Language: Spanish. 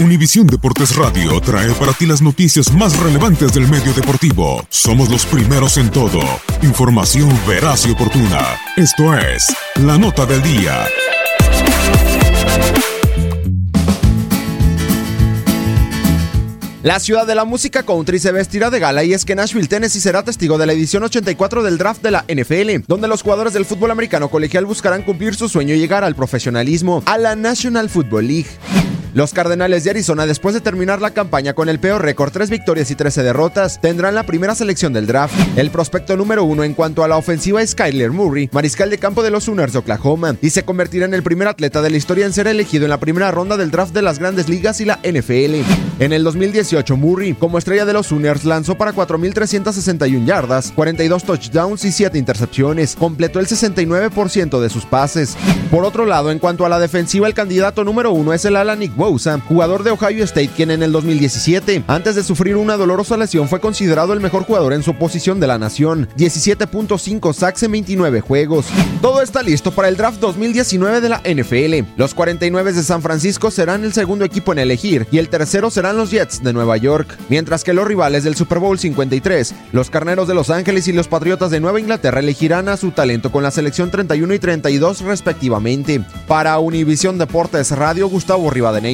Univisión Deportes Radio trae para ti las noticias más relevantes del medio deportivo. Somos los primeros en todo. Información veraz y oportuna. Esto es La Nota del Día. La ciudad de la música country se vestirá de gala y es que Nashville, Tennessee será testigo de la edición 84 del draft de la NFL, donde los jugadores del fútbol americano colegial buscarán cumplir su sueño y llegar al profesionalismo, a la National Football League. Los Cardenales de Arizona, después de terminar la campaña con el peor récord, 3 victorias y 13 derrotas, tendrán la primera selección del draft. El prospecto número uno en cuanto a la ofensiva es Skyler Murray, mariscal de campo de los Sooners de Oklahoma, y se convertirá en el primer atleta de la historia en ser elegido en la primera ronda del draft de las grandes ligas y la NFL. En el 2018, Murray, como estrella de los Sooners, lanzó para 4.361 yardas, 42 touchdowns y 7 intercepciones. Completó el 69% de sus pases. Por otro lado, en cuanto a la defensiva, el candidato número uno es el ala Jugador de Ohio State, quien en el 2017, antes de sufrir una dolorosa lesión, fue considerado el mejor jugador en su posición de la nación. 17.5 sacks en 29 juegos. Todo está listo para el draft 2019 de la NFL. Los 49 de San Francisco serán el segundo equipo en elegir y el tercero serán los Jets de Nueva York, mientras que los rivales del Super Bowl 53, los Carneros de Los Ángeles y los Patriotas de Nueva Inglaterra elegirán a su talento con la selección 31 y 32 respectivamente. Para Univisión Deportes Radio, Gustavo Rivadeneira.